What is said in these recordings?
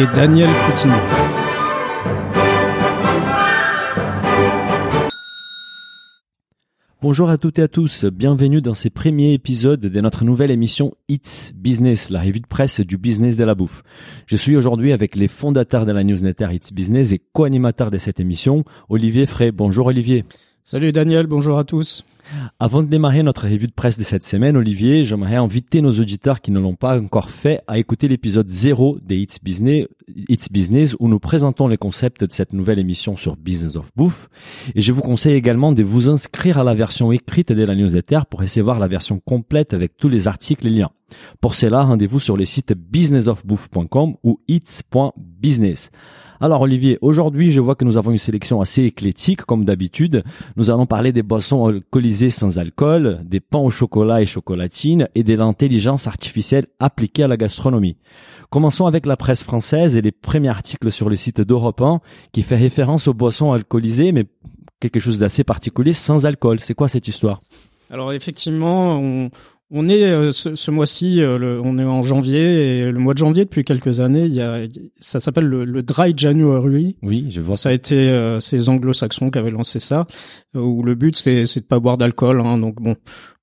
Et Daniel Coutinho. Bonjour à toutes et à tous, bienvenue dans ces premiers épisodes de notre nouvelle émission It's Business, la revue de presse du business de la bouffe. Je suis aujourd'hui avec les fondateurs de la newsletter It's Business et co-animateur de cette émission, Olivier Frey. Bonjour Olivier. Salut Daniel, bonjour à tous. Avant de démarrer notre revue de presse de cette semaine, Olivier, j'aimerais inviter nos auditeurs qui ne l'ont pas encore fait à écouter l'épisode 0 des It's Business, It's Business où nous présentons les concepts de cette nouvelle émission sur Business of Bouffe. Et je vous conseille également de vous inscrire à la version écrite de la newsletter pour recevoir la version complète avec tous les articles et liens. Pour cela, rendez-vous sur les sites businessofbouffe.com ou its.business. Alors Olivier, aujourd'hui je vois que nous avons une sélection assez éclectique comme d'habitude. Nous allons parler des boissons alcoolisées sans alcool, des pains au chocolat et chocolatine et de l'intelligence artificielle appliquée à la gastronomie. Commençons avec la presse française et les premiers articles sur le site d'Europe 1 qui fait référence aux boissons alcoolisées mais quelque chose d'assez particulier sans alcool. C'est quoi cette histoire? Alors effectivement, on, on est euh, ce, ce mois-ci, euh, on est en janvier et le mois de janvier depuis quelques années, il y a, ça s'appelle le, le Dry January. Oui, je vois Ça a été euh, ces anglo-saxons qui avaient lancé ça, où le but c'est c'est de pas boire d'alcool. Hein, donc bon,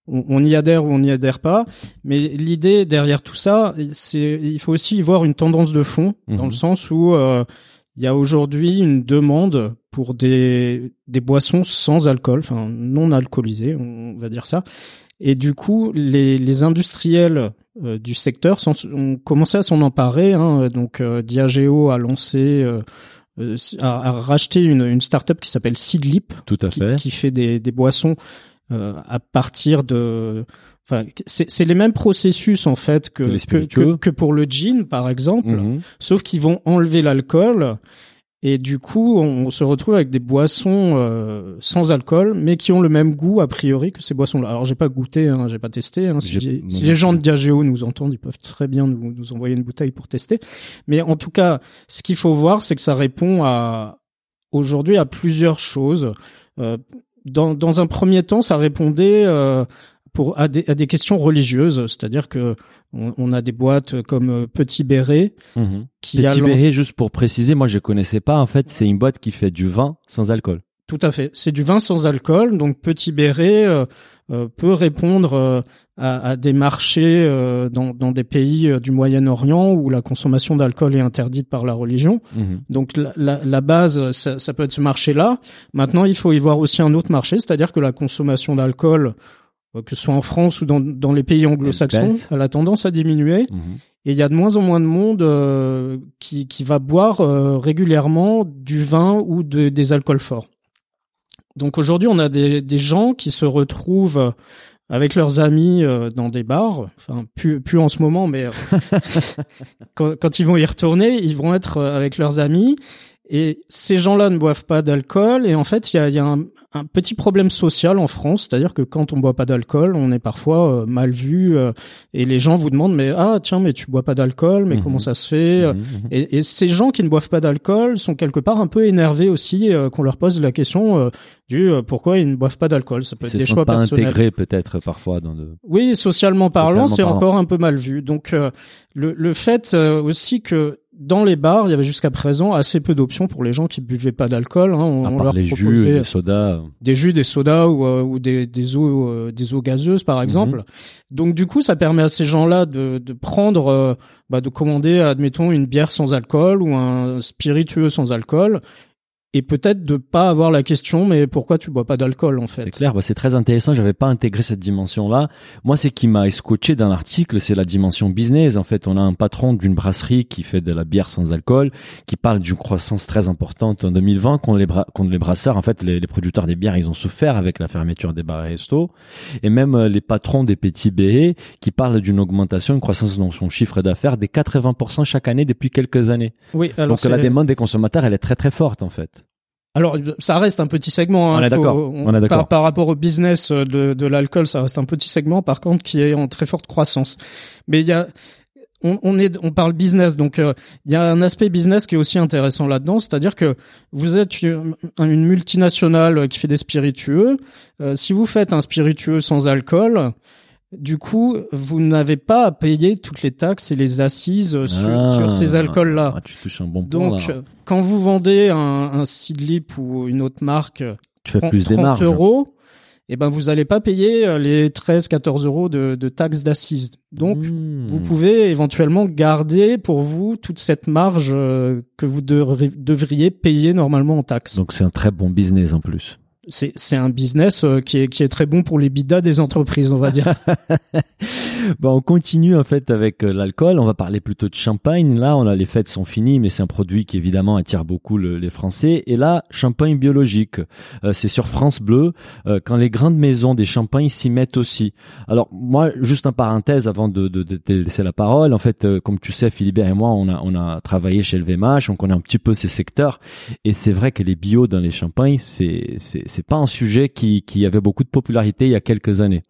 on, on y adhère ou on n'y adhère pas. Mais l'idée derrière tout ça, c'est il faut aussi y voir une tendance de fond, dans Mhm. le sens où euh, il y a aujourd'hui une demande pour des des boissons sans alcool, enfin non alcoolisées, on va dire ça. Et du coup, les, les industriels euh, du secteur sont- ont commencé à s'en emparer. Hein, donc, euh, Diageo a lancé, euh, a, a racheté une, une start-up qui s'appelle Seedlip, tout à qui, fait. qui fait des, des boissons à partir de. Enfin, c'est les mêmes processus en fait que Que pour le gin, par exemple Mhm. sauf qu'ils vont enlever l'alcool et du coup on se retrouve avec des boissons euh, sans alcool mais qui ont le même goût a priori que ces boissons-là. Alors j'ai pas goûté, hein, j'ai pas testé. Hein. Si, J'ai- si les gens de Diageo nous entendent, ils peuvent très bien nous, nous envoyer une bouteille pour tester. Mais en tout cas, ce qu'il faut voir, c'est que ça répond à aujourd'hui à plusieurs choses. Euh, dans, dans un premier temps, ça répondait euh, pour à des, à des questions religieuses, c'est-à-dire que on, on a des boîtes comme euh, Petit Béret Mhm. qui a Petit lan- Béret, juste pour préciser, moi je connaissais pas. En fait, c'est une boîte qui fait du vin sans alcool. Tout à fait. C'est du vin sans alcool, donc Petit Béret euh, euh, peut répondre euh, à, à des marchés euh, dans, dans des pays du Moyen-Orient où la consommation d'alcool est interdite par la religion. Mhm. Donc la, la, la base, ça, ça peut être ce marché-là. Maintenant, il faut y voir aussi un autre marché, c'est-à-dire que la consommation d'alcool, que ce soit en France ou dans, dans les pays anglo-saxons, elle a tendance à diminuer. Mhm. Et il y a de moins en moins de monde euh, qui, qui va boire euh, régulièrement du vin ou de- des alcools forts. Donc aujourd'hui, on a des, des gens qui se retrouvent avec leurs amis euh, dans des bars, enfin plus, plus en ce moment, mais euh, quand, quand ils vont y retourner, ils vont être euh, avec leurs amis. Et ces gens-là ne boivent pas d'alcool. Et en fait, il y a, y a un, un petit problème social en France, c'est-à-dire que quand on boit pas d'alcool, on est parfois euh, mal vu. euh, et les gens vous demandent, mais ah tiens, mais tu bois pas d'alcool, mais Mhm. comment ça se fait Mhm. et, et ces gens qui ne boivent pas d'alcool sont quelque part un peu énervés aussi euh, qu'on leur pose la question euh, du euh, pourquoi ils ne boivent pas d'alcool. Ça peut être des choix pas personnels. intégrés peut-être parfois dans de. Oui, socialement parlant, c'est encore un peu mal vu. Donc euh, le, le fait euh, aussi que dans les bars, il y avait jusqu'à présent assez peu d'options pour les gens qui buvaient pas d'alcool. Hein. On, À part leur les jus, les sodas. des jus, des sodas ou, euh, ou des, des eaux, euh, des eaux gazeuses par exemple. Mhm. Donc du coup, ça permet à ces gens-là de, de prendre, euh, bah, de commander, admettons, une bière sans alcool ou un spiritueux sans alcool et peut-être de pas avoir la question mais pourquoi tu bois pas d'alcool en fait C'est clair, bah, c'est très intéressant. J'avais pas intégré cette dimension-là. Moi, c'est qui m'a escotché dans l'article, c'est la dimension business. En fait, on a un patron d'une brasserie qui fait de la bière sans alcool, qui parle d'une croissance très importante en 2020 quand les, bra les brasseurs, en fait, les, les, producteurs des bières, ils ont souffert avec la fermeture des bars et restos. Et même euh, les patrons des petits BE qui parlent d'une augmentation, une croissance dans son chiffre d'affaires des 80% chaque année depuis quelques années. Oui, alors Donc la demande des consommateurs, elle est très très forte en fait. Alors, ça reste un petit segment. Hein, on est d'accord. On, est d'accord. Par, rapport au business de, de l'alcool, ça reste un petit segment, par contre, qui est en très forte croissance. Mais il y a, on, on, est, on parle business, donc euh, il y a un aspect business qui est aussi intéressant là-dedans, c'est-à-dire que vous êtes une, multinationale qui fait des spiritueux. Euh, si vous faites un spiritueux sans alcool, du coup, vous n'avez pas à payer toutes les taxes et les assises sur, ah. ces alcools-là. Ah, tu touches un bon point, Donc, quand vous vendez un, un Seedlip ou une autre marque, tu fais 30, plus des marges. euros, eh ben vous n'allez pas payer euh, les 13-14 euros de, de taxes d'assises. Donc, Hmm. vous pouvez éventuellement garder pour vous toute cette marge euh, que vous devriez payer normalement en taxes. Donc, c'est un très bon business en plus c'est un business euh, qui est qui est très bon pour les bidas des entreprises, on va dire. bon, on continue en fait avec euh, l'alcool. On va parler plutôt de champagne. Là, on a les fêtes sont finies, mais c'est un produit qui évidemment attire beaucoup le, les Français. Et là, champagne biologique. Euh, c'est sur France Bleu quand les grandes maisons des champagnes s'y mettent aussi. Alors moi, juste un parenthèse avant de, de, de te laisser la parole. En fait, comme tu sais, Philibert et moi, on a on a travaillé chez le VMH, on connaît un petit peu ces secteurs. Et c'est vrai que les bio dans les champagnes, c'est c'est c'est pas un sujet qui, qui avait beaucoup de popularité il y a quelques années.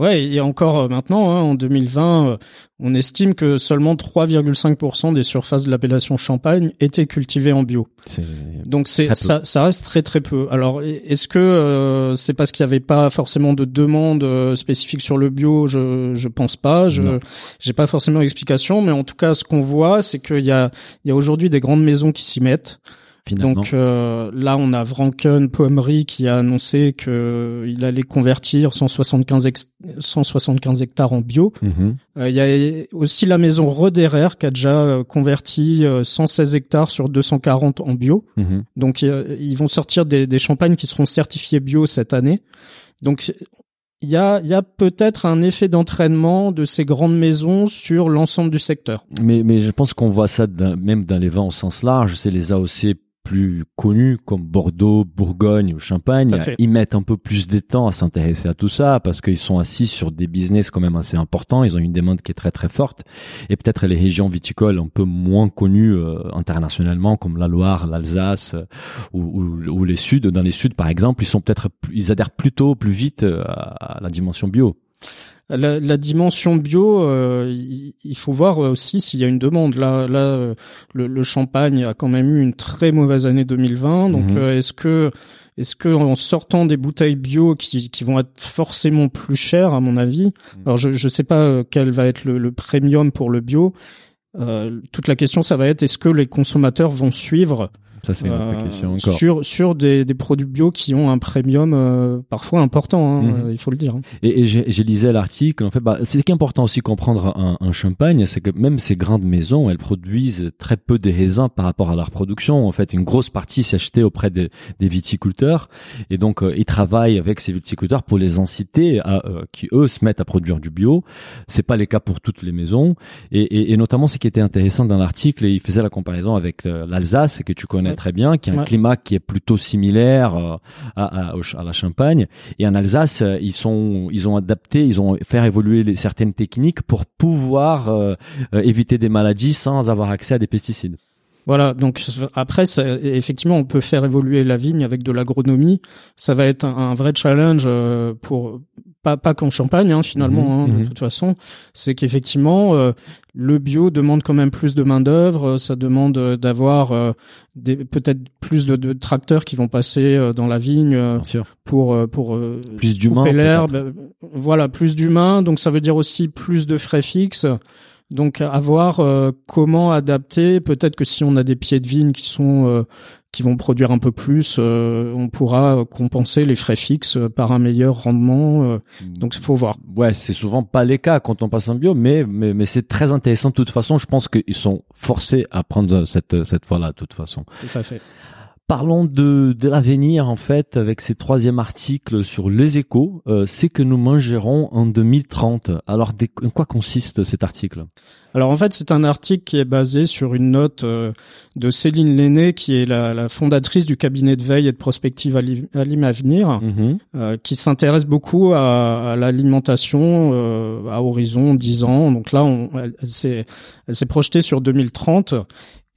Ouais, et encore euh, maintenant, hein, en 2020, euh, on estime que seulement 3,5% des surfaces de l'appellation Champagne étaient cultivées en bio. Donc c'est ça, ça reste très très peu. Alors est-ce que euh, c'est parce qu'il n'y avait pas forcément de demande spécifique sur le bio? Je je pense pas. Je j'ai pas forcément d'explication, mais en tout cas, ce qu'on voit, c'est qu'il y a il y a aujourd'hui des grandes maisons qui s'y mettent. Donc euh, là, on a Vranken Poemery qui a annoncé que il allait convertir 175, 175 hectares en bio. Mhm. Euh, il y a aussi la maison Roderer qui a déjà euh, converti 116 hectares sur 240 en bio. Mhm. Donc ils vont sortir des, des champagnes qui seront certifiés bio cette année. Donc il y a, y a peut-être un effet d'entraînement de ces grandes maisons sur l'ensemble du secteur. Mais, mais je pense qu'on voit ça même dans les vents au sens large. C'est les AOC plus connus comme Bordeaux, Bourgogne ou Champagne, ils mettent un peu plus de temps à s'intéresser à tout ça parce qu'ils sont assis sur des business quand même assez importants. Ils ont une demande qui est très très forte et peut-être les régions viticoles un peu moins connues euh, internationalement comme la Loire, l'Alsace euh, ou, ou, ou, les Suds. Dans les Suds par exemple, ils sont peut-être ils adhèrent plutôt plus vite euh, à la dimension bio. La, la, dimension bio, euh, il, faut voir aussi s'il y a une demande. Là, là, euh, le, le, champagne a quand même eu une très mauvaise année 2020. Donc, Mhm. euh, est-ce que, est-ce que en sortant des bouteilles bio qui, qui vont être forcément plus chères, à mon avis, alors je ne sais pas euh, quel va être le, le premium pour le bio. Euh, toute la question, ça va être est-ce que les consommateurs vont suivre Ça c'est une autre euh, question encore. sur sur des, des produits bio qui ont un premium euh, parfois important, hein, Mhm. euh, il faut le dire. hein. Et, et j'ai lisé l'article. En fait, bah, c'est ce qui est important aussi comprendre un, un champagne, c'est que même ces grandes maisons, elles produisent très peu de raisins par rapport à leur production. En fait, une grosse partie c'est acheté auprès des, des viticulteurs, et donc euh, ils travaillent avec ces viticulteurs pour les inciter à euh, qui eux se mettent à produire du bio. C'est pas le cas pour toutes les maisons, et, et, et notamment ce qui était intéressant dans l'article, et il faisait la comparaison avec euh, l'Alsace que tu connais Ouais. très bien, qui a un Ouais. climat qui est plutôt similaire euh, à, la Champagne. Et en Alsace, euh, ils sont, ils ont adapté, ils ont fait évoluer les, certaines techniques pour pouvoir euh, éviter des maladies sans avoir accès à des pesticides. Voilà, donc après, ça, effectivement, on peut faire évoluer la vigne avec de l'agronomie. Ça va être un, un vrai challenge euh, pour pas pas qu'en Champagne, hein, finalement. Mhm, hein, mhm. De toute façon, c'est qu'effectivement, euh, le bio demande quand même plus de main d'œuvre. Ça demande euh, d'avoir euh, peut-être plus de, de tracteurs qui vont passer euh, dans la vigne pour pour Plus d'humains, couper l'herbe. Voilà, plus d'humains. Donc ça veut dire aussi plus de frais fixes. Donc à voir euh, comment adapter. Peut-être que si on a des pieds de vigne qui sont euh, qui vont produire un peu plus, euh, on pourra euh, compenser les frais fixes euh, par un meilleur rendement. euh. donc il faut voir. Ouais, c'est souvent pas les cas quand on passe en bio, mais mais, mais c'est très intéressant de toute façon. Je pense qu'ils sont forcés à prendre cette cette voie-là de toute façon. Tout à fait. Parlons de, de l'avenir en fait avec ce troisième article sur les échos. Euh, c'est que nous mangerons en 2030. Alors en quoi consiste cet article? Alors en fait c'est un article qui est basé sur une note euh, de Céline Lenné qui est la, la, fondatrice du cabinet de veille et de prospective Alim Avenir, Mhm. euh, qui s'intéresse beaucoup à, à l'alimentation euh, à horizon 10 ans. Donc là on, elle, elle s'est projetée sur 2030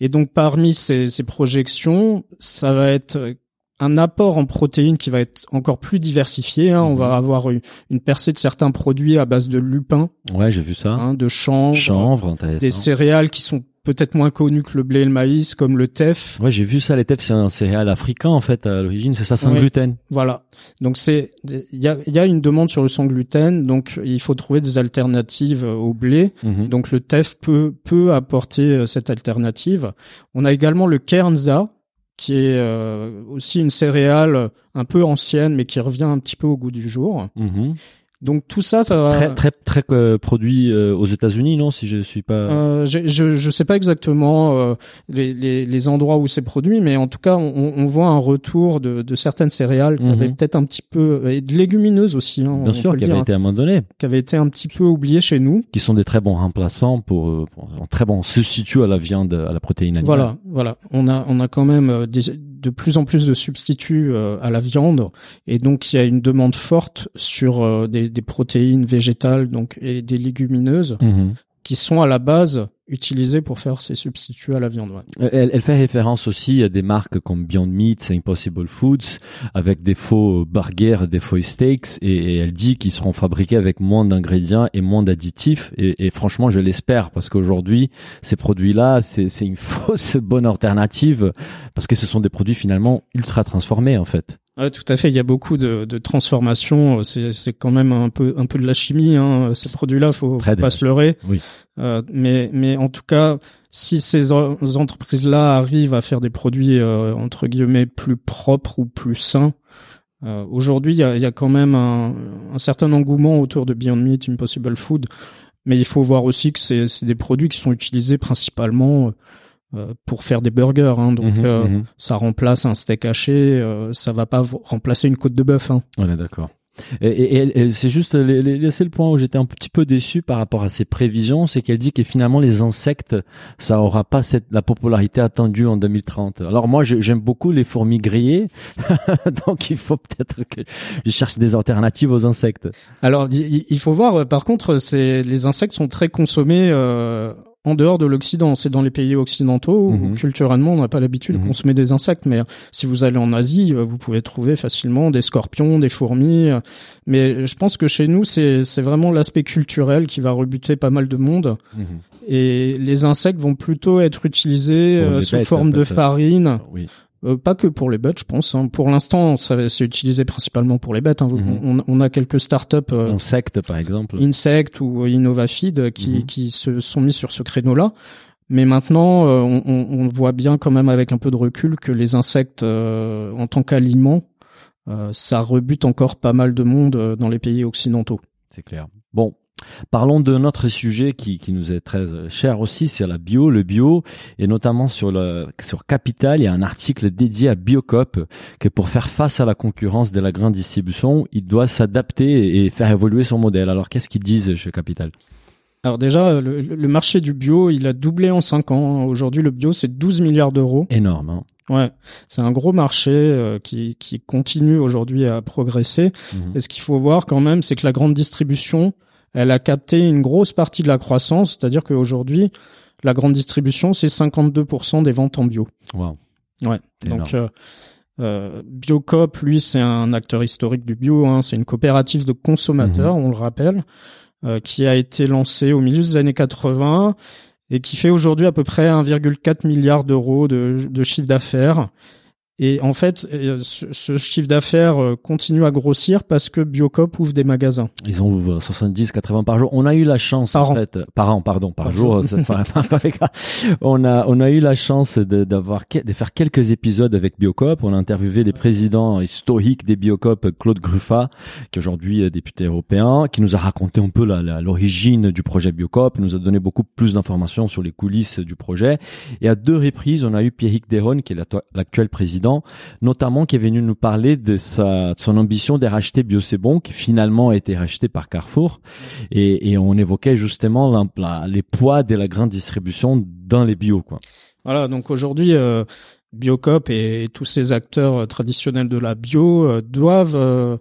et donc parmi ces, ces projections, ça va être un apport en protéines qui va être encore plus diversifié. Hein. On Mhm. va avoir une, une percée de certains produits à base de lupin, Ouais, j'ai vu ça. hein, de chanvre, Chanvre, intéressant. des céréales qui sont peut-être moins connues que le blé et le maïs, comme le teff. Ouais, j'ai vu ça. Les teff, c'est un céréal africain en fait à l'origine. C'est ça, sans Ouais. gluten. Voilà. Donc c'est il y a, y a une demande sur le sans gluten, donc il faut trouver des alternatives au blé. Mhm. Donc le teff peut peut apporter euh, cette alternative. On a également le kernza qui est euh, aussi une céréale un peu ancienne mais qui revient un petit peu au goût du jour. Mhm. Donc tout ça ça va Très très très euh, produit euh, aux États-Unis, non Si je suis pas. Euh, je, je sais pas exactement euh, les, les, les endroits où c'est produit, mais en tout cas, on, on voit un retour de, de certaines céréales qui Mhm. avaient peut-être un petit peu et de légumineuses aussi, hein, Bien on sûr, qui dire, avait hein, été abandonné, qui avaient été un petit peu oubliées chez nous. qui sont des très bons remplaçants pour, euh, pour un très bon substitut à la viande, à la protéine animale. Voilà, voilà. On a on a quand même euh, des- de plus en plus de substituts euh, à la viande, et donc il y a une demande forte sur euh, des, des protéines végétales, donc et des légumineuses Mhm. qui sont à la base utilisées pour faire ces substituts à la viande. Euh, Elle, elle fait référence aussi à des marques comme Beyond Meat, Impossible Foods, avec des faux burgers, des faux steaks, et, elle dit qu'ils seront fabriqués avec moins d'ingrédients et moins d'additifs. Et, et franchement, je l'espère parce qu'aujourd'hui, ces produits-là, c'est une fausse bonne alternative parce que ce sont des produits finalement ultra transformés en fait. Ouais, tout à fait. Il y a beaucoup de, de transformations. C'est, c'est quand même un peu, un peu de la chimie. Hein. Ces produits-là, faut, faut pas se leurrer. Oui. Euh, mais, mais en tout cas, si ces en- entreprises-là arrivent à faire des produits euh, entre guillemets plus propres ou plus sains, euh, aujourd'hui, il y a, y a quand même un, un certain engouement autour de Beyond Meat, Impossible Food. Mais il faut voir aussi que c'est, c'est des produits qui sont utilisés principalement euh, pour faire des burgers. Hein. Donc, Mhm, euh, mhm. ça remplace un steak haché, euh, ça va pas remplacer une côte de bœuf. Hein. On est d'accord. Et, et- et- c'est juste les- le point où j'étais un petit peu déçu par rapport à ses prévisions, c'est qu'elle dit que finalement les insectes, ça aura pas cette, la popularité attendue en 2030. Alors moi, j'aime beaucoup les fourmis grillées, donc il faut peut-être que je cherche des alternatives aux insectes. Alors, il il faut voir. euh, Par contre, c'est les insectes sont très consommés euh, en dehors de l'Occident. C'est dans les pays occidentaux où Mhm. culturellement on n'a pas l'habitude Mhm. de consommer des insectes. Mais euh, si vous allez en Asie, euh, vous pouvez trouver facilement des scorpions, des fourmis. euh, Mais je pense que chez nous, c'est vraiment l'aspect culturel qui va rebuter pas mal de monde. Et les insectes vont plutôt être utilisés euh, sous bêtes, forme de farine. Oui. Euh, pas que pour les bêtes, je pense. hein. Pour l'instant, ça c'est utilisé principalement pour les bêtes. hein. Mhm. on, on a quelques startups euh, Insectes, par exemple. Insect ou Innovafeed qui, Mhm. qui se sont mis sur ce créneau-là. Mais maintenant, euh, on, on- voit bien quand même avec un peu de recul que les insectes euh, en tant qu'aliments, euh, ça rebute encore pas mal de monde euh, dans les pays occidentaux. C'est clair. Bon. Parlons de notre sujet qui, qui nous est très euh, cher aussi, c'est la bio, le bio, et notamment sur le sur Capital, il y a un article dédié à Biocop que pour faire face à la concurrence de la grande distribution, il doit s'adapter et faire évoluer son modèle. Alors qu'est-ce qu'ils disent chez Capital? Alors déjà, le, le marché du bio, il a doublé en 5 ans. Aujourd'hui, le bio, c'est 12 milliards d'euros. Énorme. Hein Ouais, c'est un gros marché euh, qui, qui continue aujourd'hui à progresser. Mhm. Et ce qu'il faut voir quand même, c'est que la grande distribution, elle a capté une grosse partie de la croissance, c'est-à-dire qu'aujourd'hui, la grande distribution, c'est 52% des ventes en bio. Wow. Ouais. Donc, euh, euh, Biocop, lui, c'est un acteur historique du bio. Hein, c'est une coopérative de consommateurs, on le rappelle, euh, qui a été lancée au milieu des années 80 et qui fait aujourd'hui à peu près 1,4 milliard d'euros de, de chiffre d'affaires. Et en fait, euh, ce, ce chiffre d'affaires euh, continue à grossir parce que Biocop ouvre des magasins. Ils ont ouvert 70, 80 par jour. On a eu la chance, Par en an. fait, par an, pardon, par, Par jour. On a, on a eu la chance d'avoir, de faire quelques épisodes avec Biocop. On a interviewé les présidents historiques des Biocop, Claude Gruffat, qui est aujourd'hui est député européen, qui nous a raconté un peu l'origine du projet Biocop, nous a donné beaucoup plus d'informations sur les coulisses du projet. Et à deux reprises, on a eu Pierrick Deron, qui est l'actu- l'actuel président notamment qui est venu nous parler de sa son ambition de racheter Bio C'est Bon, qui finalement a été racheté par Carrefour, et, on évoquait justement les poids de la grande distribution dans les bio, quoi. Voilà, donc aujourd'hui, euh, Biocop et, tous ces acteurs euh, traditionnels de la bio euh, doivent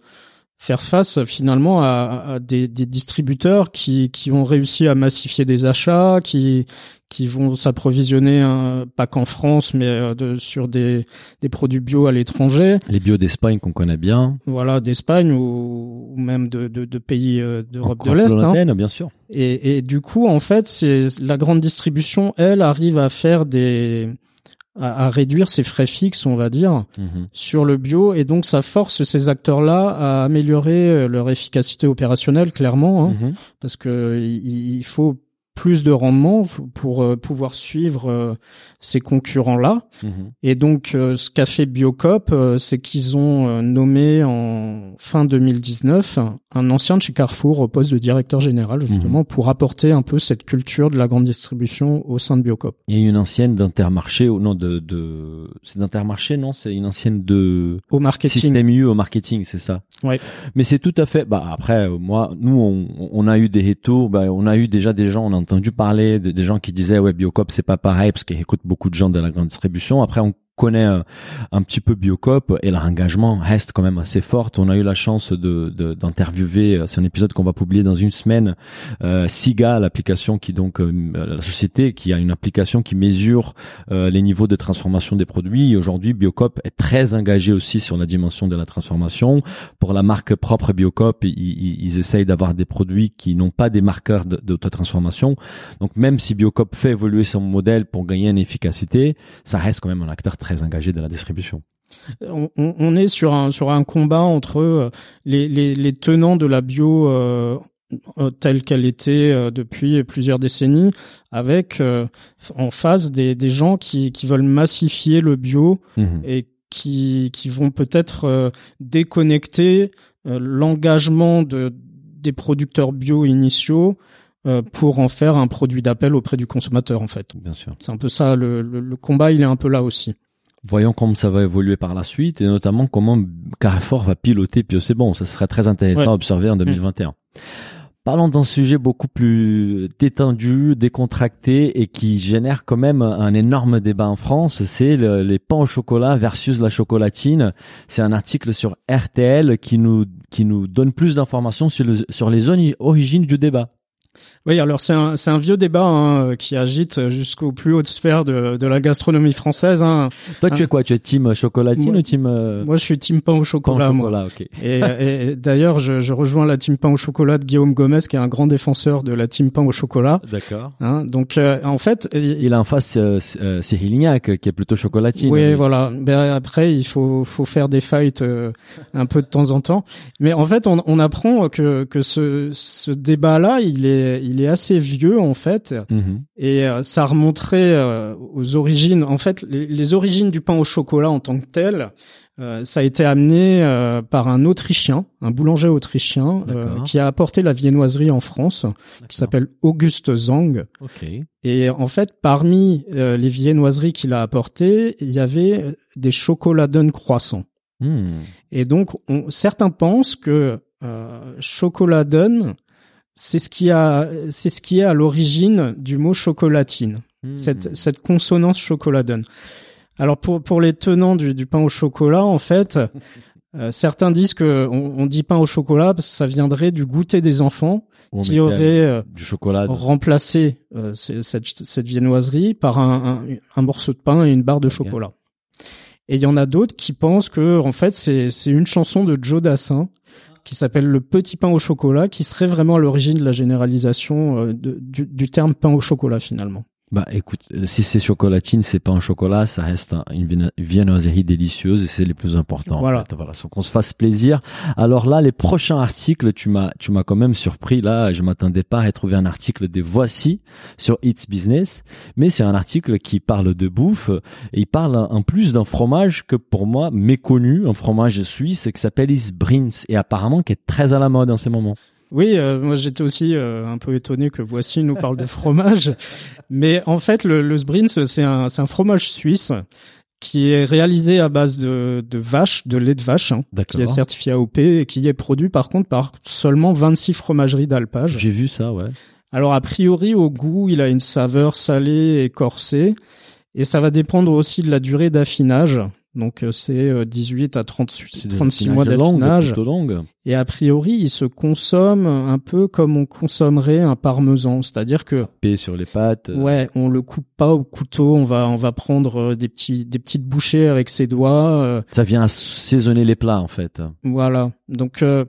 faire face finalement à, à des, des distributeurs qui, qui ont réussi à massifier des achats, qui, qui vont s'approvisionner hein, pas qu'en France, mais euh, de, sur des, des produits bio à l'étranger, Les bio d'Espagne qu'on connaît bien. voilà, d'Espagne ou, ou même de, de, de pays euh, d'Europe de l'Est. hein. bien sûr. Et, et du coup, en fait, c'est la grande distribution, elle, arrive à faire des, à, à réduire ses frais fixes, on va dire, Mhm. sur le bio, et donc ça force ces acteurs-là à améliorer euh, leur efficacité opérationnelle, clairement, hein, Mhm. parce que il, il faut plus de rendement pour euh, pouvoir suivre euh, ces concurrents-là. Mhm. Et donc, euh, ce qu'a fait Biocop, c'est qu'ils ont nommé en fin 2019 un ancien de chez Carrefour au poste de directeur général, justement, pour apporter un peu cette culture de la grande distribution au sein de Biocop. Il y a une ancienne d'Intermarché, ou non, de, de, c'est d'Intermarché, non? C'est une ancienne de Au marketing. Système U au marketing, c'est ça? Ouais. Mais c'est tout à fait, bah, après, moi, nous, on, on a eu des retours, bah, on a eu déjà des gens, a entendu parler de, des gens qui disaient, ouais, Biocop, c'est pas pareil, parce qu'ils écoutent beaucoup de gens de la grande distribution. Après, connaît un, petit peu Biocop et leur engagement reste quand même assez fort. On a eu la chance de de- d'interviewer, euh, c'est un épisode qu'on va publier dans une semaine, euh, Siga, l'application qui donc euh, la société qui a une application qui mesure euh, les niveaux de transformation des produits. Aujourd'hui, Biocop est très engagé aussi sur la dimension de la transformation. Pour la marque propre Biocop, ils, ils, essayent d'avoir des produits qui n'ont pas des marqueurs d'autotransformation. Donc même si Biocop fait évoluer son modèle pour gagner en efficacité, ça reste quand même un acteur très engagé de la distribution. on, est sur un sur un combat entre euh, les, les, les tenants de la bio euh, euh, telle qu'elle était depuis plusieurs décennies, avec euh, en face des, des gens qui, qui veulent massifier le bio Mhm. et qui, qui vont peut-être euh, déconnecter l'engagement de, des producteurs bio initiaux pour en faire un produit d'appel auprès du consommateur en fait. Bien sûr. C'est un peu ça, le, le, le combat il est un peu là aussi. Voyons comment ça va évoluer par la suite et notamment comment Carrefour va piloter Puis c'est bon, ça serait très intéressant Ouais. à observer en 2021. Parlons d'un sujet beaucoup plus détendu, décontracté et qui génère quand même un énorme débat en France, c'est le- les pains au chocolat versus la chocolatine. C'est un article sur RTL qui nous qui nous donne plus d'informations sur, le- sur les ori- origines du débat. Oui, alors c'est un, c'est un vieux débat hein, qui agite jusqu'aux plus hautes sphères de, de la gastronomie française. Hein. Toi, tu es quoi? Tu es team chocolatine Moi- ou team euh, Moi, je suis team pain au pain au chocolat. moi. chocolat Ok. Et, et d'ailleurs, je, je rejoins la team pain au chocolat de Guillaume Gomez, qui est un grand défenseur de la team pain au chocolat. D'accord. Hein. Donc, euh, en fait, il- Il a en face euh, euh, Cyril Lignac qui est plutôt chocolatine. Oui, Mais- voilà. Ben, après, il faut, faut faire des fights euh, un peu de temps en temps. Mais en fait, on, on apprend que, que ce, ce débat-là, il est, il est assez vieux en fait, Mhm. et euh, ça remonterait euh, aux origines. En fait, les, les origines du pain au chocolat en tant que tel, euh, ça a été amené par un Autrichien, un boulanger autrichien, qui a apporté la viennoiserie en France, qui s'appelle Auguste Zang. Et en fait, parmi les viennoiseries qu'il a apportées, il y avait des chocoladun croissants. Hmm. Et donc, on, certains pensent que euh, c'est ce qui a, c'est ce qui est à l'origine du mot chocolatine, Hmm. cette, cette consonance chocoladun. Alors pour pour les tenants du, du pain au chocolat, en fait, euh, certains disent que on, on dit pain au chocolat parce que ça viendrait du goûter des enfants On qui aurait euh, du chocolat. remplacer euh, cette, cette viennoiserie par un, un, un morceau de pain et une barre de chocolat. Et il y en a d'autres qui pensent que en fait c'est c'est une chanson de Joe Dassin qui s'appelle le petit pain au chocolat qui serait vraiment à l'origine de la généralisation euh, du terme pain au chocolat finalement. Bah écoute, euh, si c'est chocolatine, c'est pas un chocolat, ça reste un- une vienno- viennoiserie délicieuse et c'est les plus importants. en Voilà. fait. voilà, qu'on se fasse plaisir. Alors là, les prochains articles, tu m'as, tu m'as quand même surpris. Là, je m'attendais pas à trouver un article des Voici sur It's Business, mais c'est un article qui parle de bouffe et il parle en plus d'un fromage que pour moi méconnu, un fromage suisse qui s'appelle Isbrins et apparemment qui est très à la mode en ces moments. Oui, euh, moi j'étais aussi euh, un peu étonné que Voici nous parle de fromage, mais en fait le, le Sbrins c'est un un fromage suisse qui est réalisé à base de, de vaches, de lait de vache, hein, qui est certifié AOP et qui est produit par contre par seulement 26 fromageries d'alpage. J'ai vu ça, ouais. Alors a priori au goût, il a une saveur salée et corsée et ça va dépendre aussi de la durée d'affinage. Donc euh, c'est euh, 18 à 38, C'est des 36 mois d'affinage. Et a priori, il se consomme un peu comme on consommerait un parmesan, c'est-à-dire que Paix sur les pattes. ouais, on le coupe pas au couteau, on va on va prendre euh, des petits des petites bouchées avec ses doigts, euh, Ça vient assaisonner les plats, en fait. voilà. Donc euh,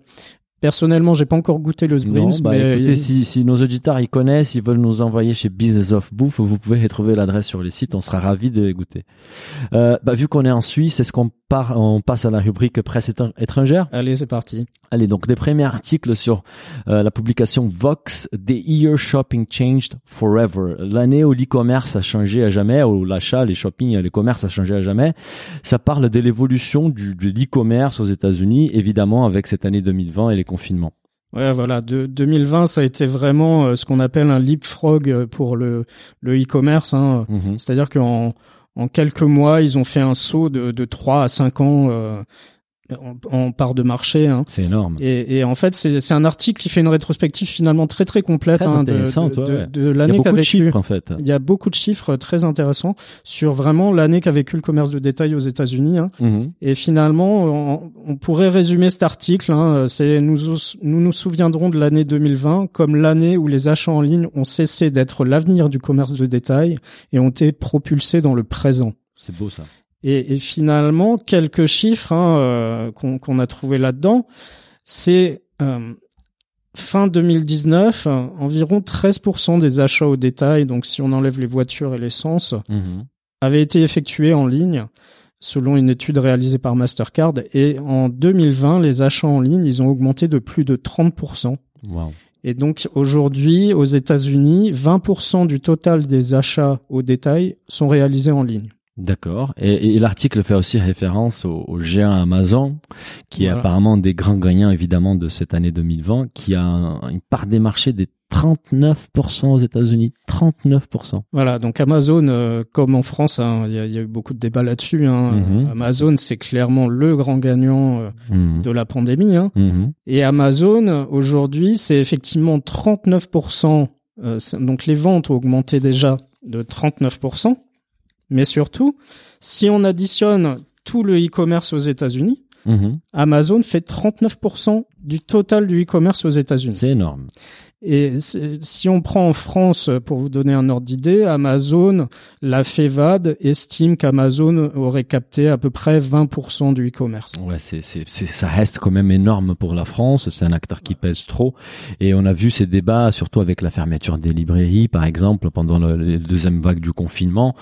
personnellement, j'ai pas encore goûté le Sbrins, bah mais écoutez, si, si nos auditeurs ils connaissent, ils veulent nous envoyer chez Business of Bouffe, vous pouvez retrouver l'adresse sur les sites, on sera ravis de les goûter. Euh, bah, vu qu'on est en Suisse, est-ce qu'on part, on passe à la rubrique presse étr- étrangère? Allez, c'est parti. Allez, donc des premiers articles sur euh, la publication Vox, The Year Shopping Changed Forever. L'année où l'e-commerce a changé à jamais, où l'achat, les shopping, les commerces a changé à jamais. Ça parle de l'évolution du, de l'e-commerce aux États-Unis, évidemment avec cette année 2020 et les confinements. Ouais, voilà. De, 2020, ça a été vraiment euh, ce qu'on appelle un leapfrog euh, pour le le e-commerce. Hein. Mhm. C'est-à-dire qu'en en quelques mois, ils ont fait un saut de, de 3 à 5 ans euh, en, en part de marché. Hein. C'est énorme. Et, et en fait, c'est un article qui fait une rétrospective finalement très très complète Très hein, de, de, ouais, de- ouais. de Il y a l'année beaucoup qu'a de vécu. chiffres en fait. Il y a beaucoup de chiffres très intéressants sur vraiment l'année qu'a vécu le commerce de détail aux États-Unis. Hein. Mhm. Et finalement, on, on pourrait résumer cet article. Hein, c'est nous, nous nous souviendrons de l'année 2020 comme l'année où les achats en ligne ont cessé d'être l'avenir du commerce de détail et ont été propulsés dans le présent. C'est beau ça. Et, et finalement, quelques chiffres hein, euh, qu'on a trouvé là-dedans, c'est euh, fin 2019, euh, environ 13% des achats au détail, donc si on enlève les voitures et l'essence, Mhm. avaient été effectués en ligne selon une étude réalisée par Mastercard. Et en 2020, les achats en ligne, ils ont augmenté de plus de 30%. Wow. Et donc aujourd'hui, aux États-Unis, 20% du total des achats au détail sont réalisés en ligne. D'accord. Et, et l'article fait aussi référence au, au géant Amazon, qui est apparemment des grands gagnants évidemment de cette année 2020, qui a un- une part des marchés des 39% aux États-Unis. 39%. Voilà, donc Amazon, euh, comme en France, hein, il y, a, il y a eu beaucoup de débats là-dessus. hein. Mhm. Amazon, c'est clairement le grand gagnant euh, Mhm. de la pandémie. Hein. Mhm. Et Amazon, aujourd'hui, c'est effectivement 39%. euh, donc les ventes ont augmenté déjà de 39%. Mais surtout, si on additionne tout le e-commerce aux États-Unis, Mhm. Amazon fait 39% du total du e-commerce aux États-Unis. C'est énorme. Et si on prend en France, pour vous donner un ordre d'idée, Amazon, la FEVAD estime qu'Amazon aurait capté à peu près 20% du e-commerce. Ouais, c'est, c'est, ça reste quand même énorme pour la France. C'est un acteur qui pèse trop. Et on a vu ces débats, surtout avec la fermeture des librairies, par exemple, pendant la deuxième vague du confinement,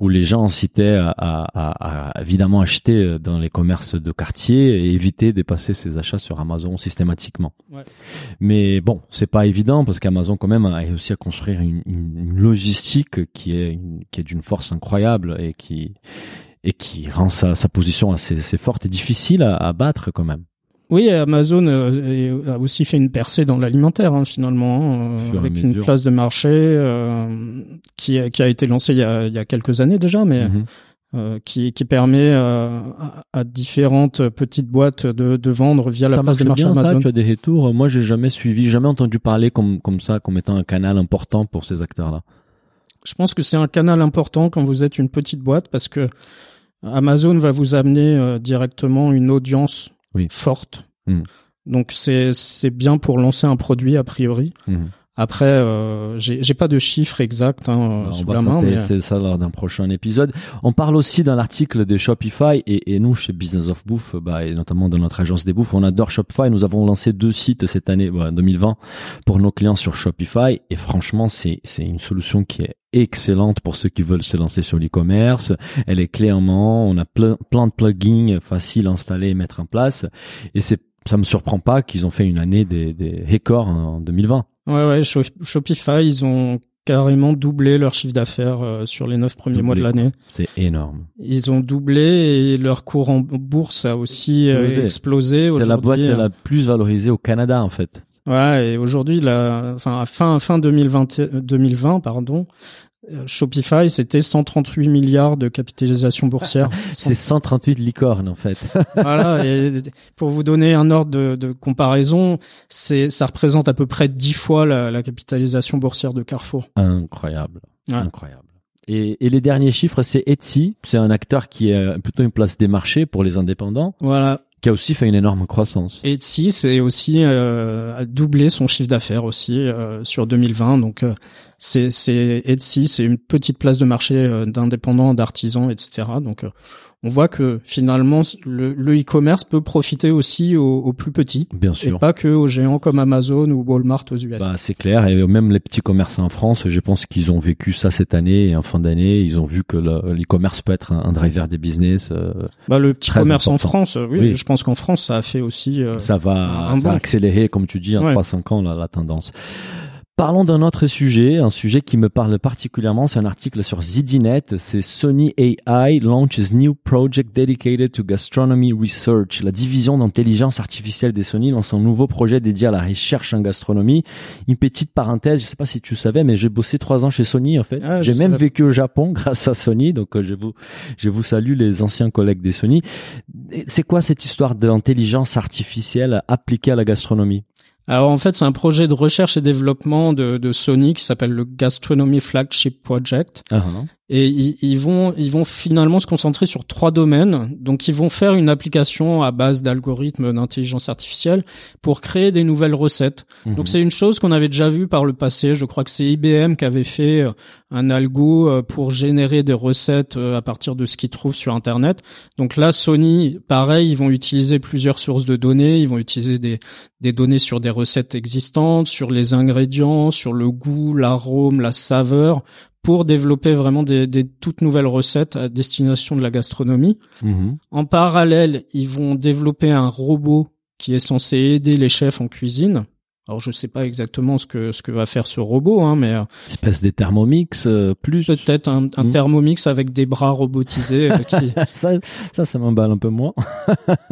où les gens incitaient à, à, à- à évidemment acheter dans les commerces de quartier et éviter de passer ses achats sur Amazon systématiquement. Ouais. Mais bon, c'est pas évident parce qu'Amazon quand même a réussi à construire une, logistique qui est une- qui est d'une force incroyable et qui et qui rend sa, sa position assez, assez forte et difficile à, à battre quand même. Oui, Amazon euh, a aussi fait une percée dans l'alimentaire hein, finalement, euh, à avec une place de marché euh, qui, a, qui a été lancée il y a, il y a quelques années déjà, mais Mhm. Euh, qui, qui permet euh, à, différentes petites boîtes de, de vendre via la ça place marche de marché bien ça, Amazon. tu as des retours. Moi, j'ai jamais suivi, jamais entendu parler comme comme ça, comme étant un canal important pour ces acteurs-là. Je pense que c'est un canal important quand vous êtes une petite boîte parce que Amazon va vous amener euh, directement une audience Oui. forte. Mm. Donc c'est bien pour lancer un produit a priori. Mhm. Après, euh, j'ai pas de chiffres exacts hein, on sous va la main, mais à ça lors d'un prochain épisode. On parle aussi dans l'article de Shopify et, et nous chez Business of Bouffe, bah, et notamment dans notre agence des bouffes, on adore Shopify. Nous avons lancé deux sites cette année, bah, 2020, pour nos clients sur Shopify et franchement, c'est c'est une solution qui est excellente pour ceux qui veulent se lancer sur l'e-commerce. Elle est clé en main. On a plein, plein de plugins faciles à installer et mettre en place. Et c'est ça me surprend pas qu'ils ont fait une année des, des records en 2020. Ouais, ouais, Sho- Shopify, ils ont carrément doublé leur chiffre d'affaires euh, sur les neuf premiers mois de l'année. C'est énorme. Ils ont doublé et leur cours en bourse a aussi euh, Explosé. C'est la boîte Aujourd'hui, la plus valorisée au Canada en fait. Ouais, et aujourd'hui, enfin, à fin, fin 2020, 2020, pardon, Shopify, c'était 138 milliards de capitalisation boursière. C'est 138 licornes en fait. voilà. Et pour vous donner un ordre de, de comparaison, c'est ça représente à peu près 10 fois la, la capitalisation boursière de Carrefour. Incroyable, Ouais. incroyable. Et, et les derniers chiffres, c'est Etsy. C'est un acteur qui est plutôt une place des marchés pour les indépendants, Voilà. Qui a aussi fait une énorme croissance. Etsy, aussi euh, a doublé son chiffre d'affaires aussi euh, sur 2020. Donc euh, c'est c'est Etsy, c'est une petite place de marché euh, d'indépendants, d'artisans, etc. Donc euh, on voit que finalement le e-commerce peut profiter aussi aux, aux plus petits Bien et sûr. pas que aux géants comme Amazon ou Walmart aux US. Bah, c'est clair. Et même les petits commerçants en France, je pense qu'ils ont vécu ça cette année et en fin d'année, ils ont vu que le- l'e-commerce peut être un, un driver des business. euh, Bah, le petit commerce en. France, euh, oui, Oui. je pense qu'en France ça a fait aussi. euh, ça va, ça a accéléré, comme tu dis, en Ouais. 3-5 ans, la, la tendance. Parlons d'un autre sujet, un sujet qui me parle particulièrement, c'est un article sur ZDNet, c'est Sony AI launches new project dedicated to gastronomy research. La division d'intelligence artificielle des Sony lance un nouveau projet dédié à la recherche en gastronomie. Une petite parenthèse, je sais pas si tu savais, mais j'ai bossé trois ans chez Sony en fait. Ah, j'ai même savais. vécu au Japon grâce à Sony, donc euh, je vous, je vous salue les anciens collègues des Sony. C'est quoi cette histoire d'intelligence artificielle appliquée à la gastronomie? Alors en fait, c'est un projet de recherche et développement de, Sony qui s'appelle le Gastronomy Flagship Project. Ah, Et ils, ils vont ils vont finalement se concentrer sur trois domaines. Donc ils vont faire une application à base d'algorithmes d'intelligence artificielle pour créer des nouvelles recettes. Mhm. Donc c'est une chose qu'on avait déjà vue par le passé. Je crois que c'est IBM qui avait fait euh, un algo euh, pour générer des recettes euh, à partir de ce qu'ils trouvent sur Internet. Donc là, Sony, pareil, ils vont utiliser plusieurs sources de données. Ils vont utiliser des, des données sur des recettes existantes, sur les ingrédients, sur le goût, l'arôme, la saveur, pour développer vraiment des, des toutes nouvelles recettes à destination de la gastronomie. Mhm. En parallèle, ils vont développer un robot qui est censé aider les chefs en cuisine. Alors je sais pas exactement ce que ce que va faire ce robot, hein, mais euh, espèce des thermomix euh, plus peut-être un, un Mm. thermomix avec des bras robotisés. euh, qui... ça ça ça m'emballe un peu moins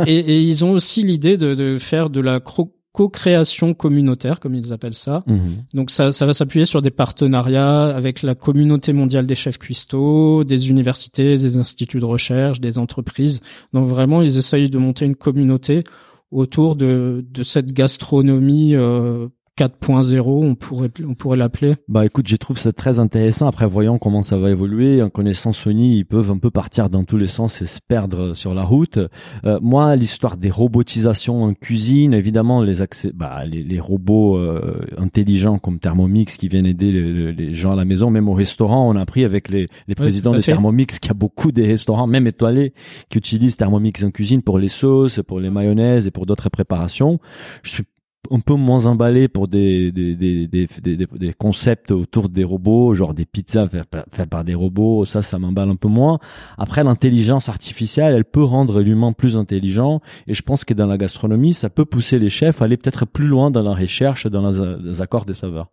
et, et ils ont aussi l'idée de, de faire de la cro- co-création communautaire, comme ils appellent ça. Mhm. Donc ça, ça va s'appuyer sur des partenariats avec la communauté mondiale des chefs cuistots, des universités, des instituts de recherche, des entreprises. Donc vraiment, ils essayent de monter une communauté autour de, de cette gastronomie euh, 4.0, on pourrait on pourrait l'appeler. bah écoute je trouve ça très intéressant. Après voyons comment ça va évoluer. En connaissant Sony ils peuvent un peu partir dans tous les sens et se perdre sur la route. Euh, moi l'histoire des robotisations en cuisine évidemment les accès bah les, les robots euh, intelligents comme Thermomix qui viennent aider les, les- gens à la maison. Même au restaurant on a appris avec les, les présidents de. Thermomix qu'il y a beaucoup des restaurants même étoilés qui utilisent Thermomix en cuisine pour les sauces pour les mayonnaises et pour d'autres préparations. Je suis un peu moins emballé pour des des, des, des, des, concepts autour des robots, genre des pizzas faites par, faites par des robots, ça, ça m'emballe un peu moins. Après, l'intelligence artificielle, elle peut rendre l'humain plus intelligent, et je pense que dans la gastronomie, ça peut pousser les chefs à aller peut-être plus loin dans la recherche, dans les, accords des saveurs.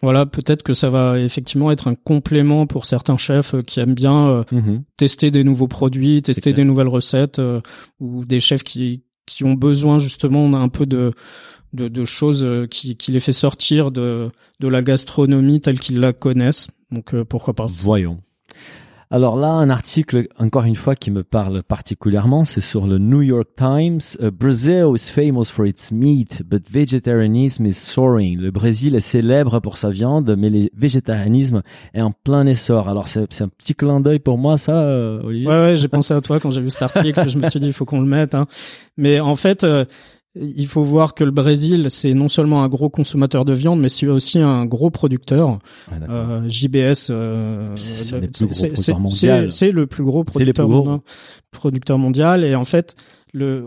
Voilà, peut-être que ça va effectivement être un complément pour certains chefs euh, qui aiment bien euh, Mhm. tester des nouveaux produits, tester des nouvelles recettes, euh, ou des chefs qui qui ont besoin justement d'un peu de de, de choses euh, qui, qui les fait sortir de de la gastronomie telle qu'ils la connaissent. Donc euh, pourquoi pas. Voyons. Alors là, un article, encore une fois, qui me parle particulièrement, c'est sur le New York Times. Uh, Brazil is famous for its meat, but vegetarianism is soaring. Le Brésil est célèbre pour sa viande, mais le végétarianisme est en plein essor. Alors c'est c'est un petit clin d'œil pour moi, ça, euh, Olivier? Ouais ouais, j'ai pensé à toi quand j'ai vu cet article. je me suis dit il faut qu'on le mette. Hein. Mais en fait. euh, il faut voir que le Brésil, c'est non seulement un gros consommateur de viande, mais c'est aussi un gros producteur. D'accord. Euh, JBS, euh, C'est le- plus gros producteur mondial. Producteur, plus gros. mondial. Et en fait, il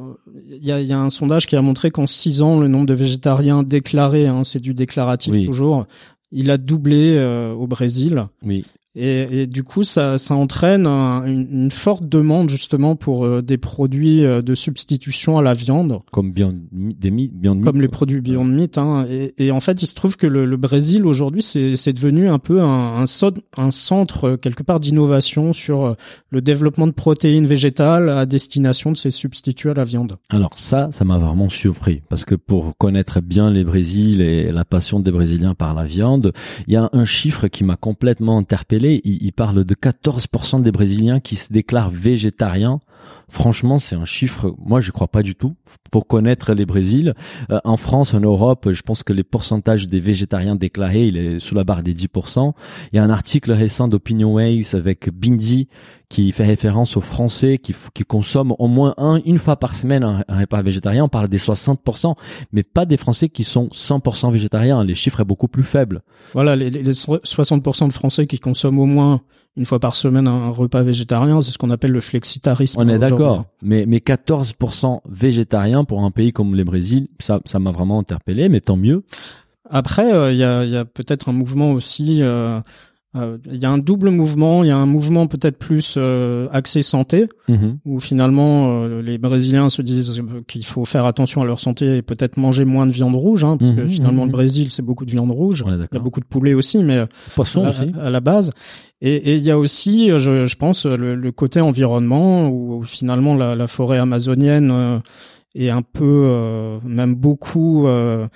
y a, il y a un sondage qui a montré qu'en six ans, le nombre de végétariens déclarés, hein, c'est du déclaratif Oui. toujours, il a doublé euh, au Brésil. Oui. Et, et du coup, ça, ça entraîne un- une, une forte demande justement pour euh, des produits euh, de substitution à la viande Comme Beyond, des mi- Beyond Meat, comme les produits Beyond Meat. Hein. Et, et en fait, il se trouve que le, le Brésil aujourd'hui, c'est devenu un peu un, un, centre euh, quelque part d'innovation sur euh, le développement de protéines végétales à destination de ces substituts à la viande. Alors ça, ça m'a vraiment surpris parce que pour connaître bien les Brésil et la passion des Brésiliens par la viande, il y a un chiffre qui m'a complètement interpellé Il, parle de 14% des Brésiliens qui se déclarent végétariens. Franchement, c'est un chiffre, moi je crois pas du tout. Pour connaître les Brésil, Euh, en France, en Europe, je pense que les pourcentages des végétariens déclarés, il est sous la barre des 10%. Il y a un article récent d'Opinion Ways avec Bindi qui fait référence aux Français qui, consomment au moins un, une fois par semaine un, un repas végétarien. On parle des 60%, mais pas des Français qui sont 100% végétariens. Les chiffres est beaucoup plus faible. Voilà, les, les 60% de Français qui consomment au moins une fois par semaine un repas végétarien, c'est ce qu'on appelle le flexitarisme. On est d'accord. Mais, mais 14% végétariens pour un pays comme le Brésil, ça, ça m'a vraiment interpellé, mais tant mieux. Après, euh, il y a, il y a peut-être un mouvement aussi. euh, Il y a un double mouvement. Il y a un mouvement peut-être plus euh, axé santé, Mhm. où finalement euh, les Brésiliens se disent qu'il faut faire attention à leur santé et peut-être manger moins de viande rouge, hein, parce que Mhm, finalement le Brésil c'est beaucoup de viande rouge. Il y a beaucoup de poulet aussi, mais Poisson à, aussi. à la base. Et il y a aussi, euh, je, je pense, le, le côté environnement où, où finalement la, la forêt amazonienne euh, est un peu, euh, même beaucoup. euh, euh,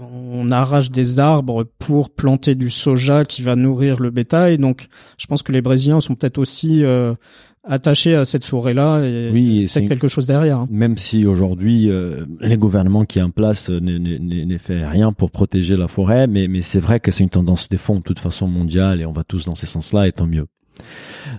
on arrache des arbres pour planter du soja qui va nourrir le bétail. Donc, je pense que les Brésiliens sont peut-être aussi euh, attachés à cette forêt-là et Oui, c'est quelque chose derrière. hein. même si aujourd'hui euh, les gouvernements qui en place euh, ne, fait rien pour protéger la forêt, mais, mais c'est vrai que c'est une tendance des fonds de toute façon mondiale et on va tous dans ces sens-là et tant mieux.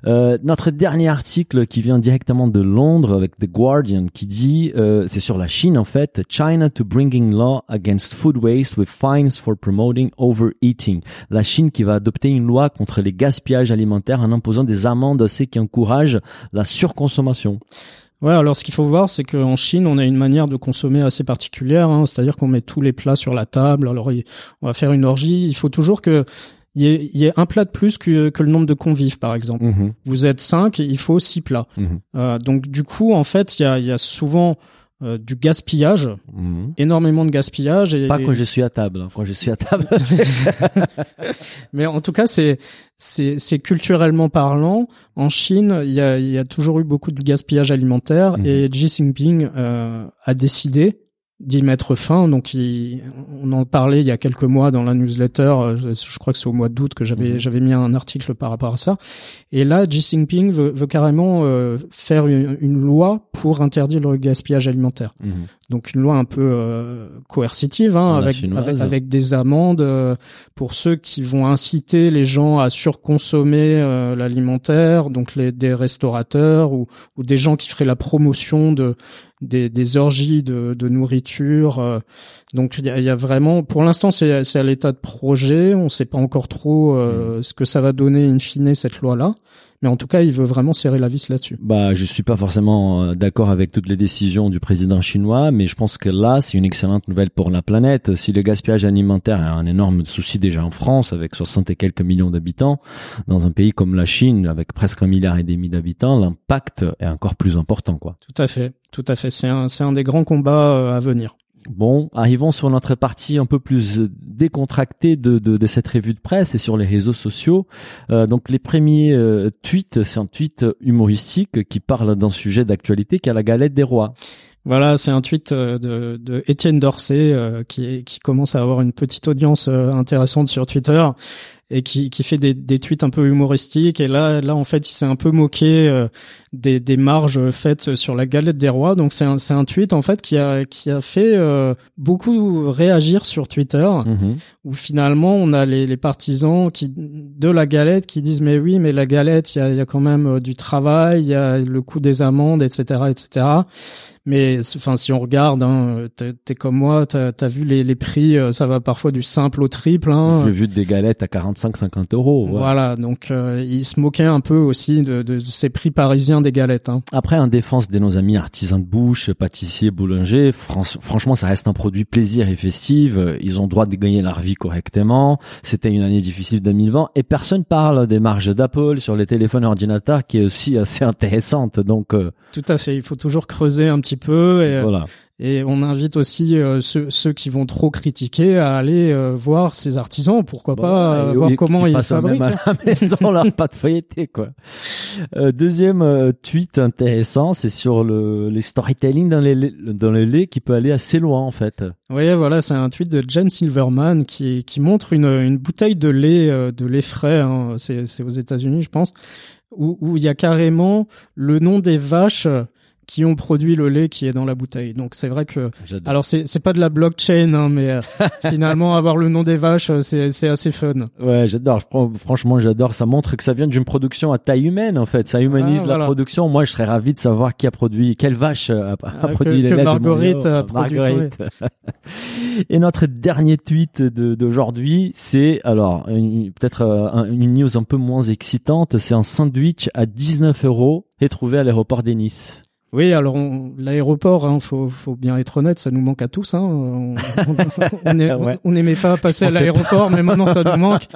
Euh, notre dernier article qui vient directement de Londres avec The Guardian qui dit, euh, c'est sur la Chine en fait, China to bringing law against food waste with fines for promoting overeating. La Chine qui va adopter une loi contre les gaspillages alimentaires en imposant des amendes à ceux qui encouragent la surconsommation. Ouais, alors ce qu'il faut voir, c'est qu'en Chine, on a une manière de consommer assez particulière, hein, c'est-à-dire qu'on met tous les plats sur la table. Alors, on va faire une orgie. Il faut toujours que il y y ait un plat de plus que, que le nombre de convives, par exemple. Mhm, Vous êtes cinq, il faut six plats. mhm, Euh, donc, du coup, en fait, il y a, y a souvent euh, du gaspillage, mhm. énormément de gaspillage. Et, Pas quand je suis à table. hein. Quand je suis à table. Mais en tout cas, c'est c'est culturellement parlant. En Chine, il y a y a toujours eu beaucoup de gaspillage alimentaire et Xi Jinping euh, a décidé d'y mettre fin. Donc, il, on en parlait il y a quelques mois dans la newsletter. euh, Je, je crois que c'est au mois d'août que j'avais Mhm. j'avais mis un article par rapport à ça. Et là, Xi Jinping veut, veut carrément euh, faire une, une loi pour interdire le gaspillage alimentaire. Mhm. Donc une loi un peu euh, coercitive, hein, avec, avec avec des amendes euh, pour ceux qui vont inciter les gens à surconsommer euh, l'alimentaire, donc les des restaurateurs ou ou des gens qui feraient la promotion de des, des orgies de, de nourriture. euh. donc il y a, y a vraiment, pour l'instant c'est c'est à l'état de projet, on sait pas encore trop euh, ce que ça va donner in fine cette loi là, mais en tout cas il veut vraiment serrer la vis là-dessus. Bah, je suis pas forcément euh, d'accord avec toutes les décisions du président chinois, mais je pense que là, c'est une excellente nouvelle pour la planète. Si le gaspillage alimentaire est un énorme souci déjà en France, avec 60 et quelques millions d'habitants, dans un pays comme la Chine, avec presque un milliard et demi d'habitants, l'impact est encore plus important, quoi. Tout à fait, tout à fait. C'est un, c'est un des grands combats euh, à venir. Bon, arrivons sur notre partie un peu plus décontractée de, de, cette revue de presse et sur les réseaux sociaux. Euh, donc les premiers euh, tweets, c'est un tweet humoristique qui parle d'un sujet d'actualité qui est la galette des rois. Voilà, c'est un tweet euh, de, de Étienne Dorsey euh, qui, commence à avoir une petite audience intéressante sur Twitter et qui, qui fait des, des tweets un peu humoristiques. Et là, là en fait, il s'est un peu moqué euh, des, des marges faites sur la galette des rois. Donc c'est un, c'est un tweet en fait qui a, qui a fait euh, beaucoup réagir sur Twitter. Mhm. où finalement on a les, les partisans qui de la galette qui disent mais oui mais la galette il y a, y a quand même euh, du travail il y a le coût des amendes etc etc mais enfin si on regarde hein, t'es t'es comme moi t'as as vu les, les prix euh, ça va parfois du simple au triple hein. J'ai vu des galettes à 45-50 euros. ouais. voilà donc euh, il se moquait un peu aussi de, de, de ces prix parisiens des galettes hein. Après, en défense de nos amis artisans de bouche, pâtissiers, boulangers, fran- franchement, ça reste un produit plaisir et festif. Ils ont droit de gagner leur vie correctement. C'était une année difficile 2020 et personne parle des marges d'Apple sur les téléphones et ordinateurs qui est aussi assez intéressante. Donc, euh, tout à fait il faut toujours creuser un petit peu et, voilà. Et on invite aussi euh, ceux, ceux qui vont trop critiquer à aller euh, voir ces artisans. Pourquoi Bon, pas euh, voir comment ils ils fabriquent. même à la maison leur pâte feuilletée quoi. Deuxième tweet intéressant, c'est sur le les storytelling dans les laits- dans le lait qui peut aller assez loin en fait. Oui, voilà, c'est un tweet de Jen Silverman qui, qui montre une, une bouteille de lait, de lait frais, hein, c'est, c'est aux États-Unis, je pense, où, où il y a carrément le nom des vaches qui ont produit le lait qui est dans la bouteille. Donc c'est vrai que, alors c'est, c'est pas de la blockchain, hein, mais euh, finalement avoir le nom des vaches, euh, c'est, c'est assez fun. Ouais, j'adore. Fran- Franchement, j'adore. Ça montre que ça vient d'une production à taille humaine, en fait. Ça humanise Ah, la production. Moi, je serais ravi de savoir qui a produit, quelle vache a, a Ah, produit que- les que laits Marguerite a produit. Et notre dernier tweet de- d'aujourd'hui, c'est alors peut-être euh, un- une news un peu moins excitante. C'est un sandwich à 19 euros et trouvé à l'aéroport des Nice. Oui, alors on- l'aéroport, hein, faut, faut bien être honnête, ça nous manque à tous. Hein. On Ouais. n'aimait pas passer à l'aéroport, mais maintenant ça nous manque.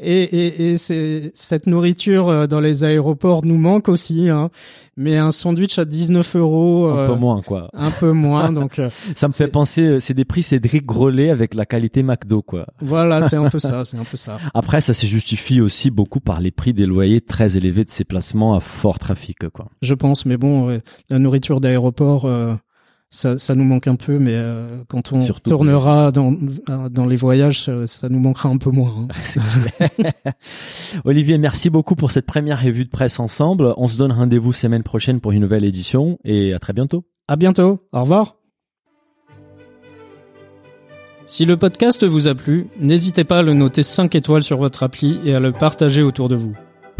Et, et, et c'est, cette nourriture euh, dans les aéroports nous manque aussi. Hein. Mais un sandwich à 19 euros, Un euh, peu moins, quoi. un peu moins. Donc euh, Ça me fait c'est- penser, euh, c'est des prix Cédric Grolet avec la qualité McDo, quoi. voilà, c'est un peu ça, c'est un peu ça. Après, ça se justifie aussi beaucoup par les prix des loyers très élevés de ces placements à fort trafic, quoi. Je pense, mais bon, la nourriture d'aéroport, euh, ça, ça nous manque un peu. Mais euh, quand on Surtout tournera dans, euh, dans les voyages, ça, ça nous manquera un peu moins. hein. Olivier, merci beaucoup pour cette première revue de presse ensemble. On se donne rendez-vous semaine prochaine pour une nouvelle édition et à très bientôt. À bientôt. Au revoir. Si le podcast vous a plu, n'hésitez pas à le noter 5 étoiles sur votre appli et à le partager autour de vous.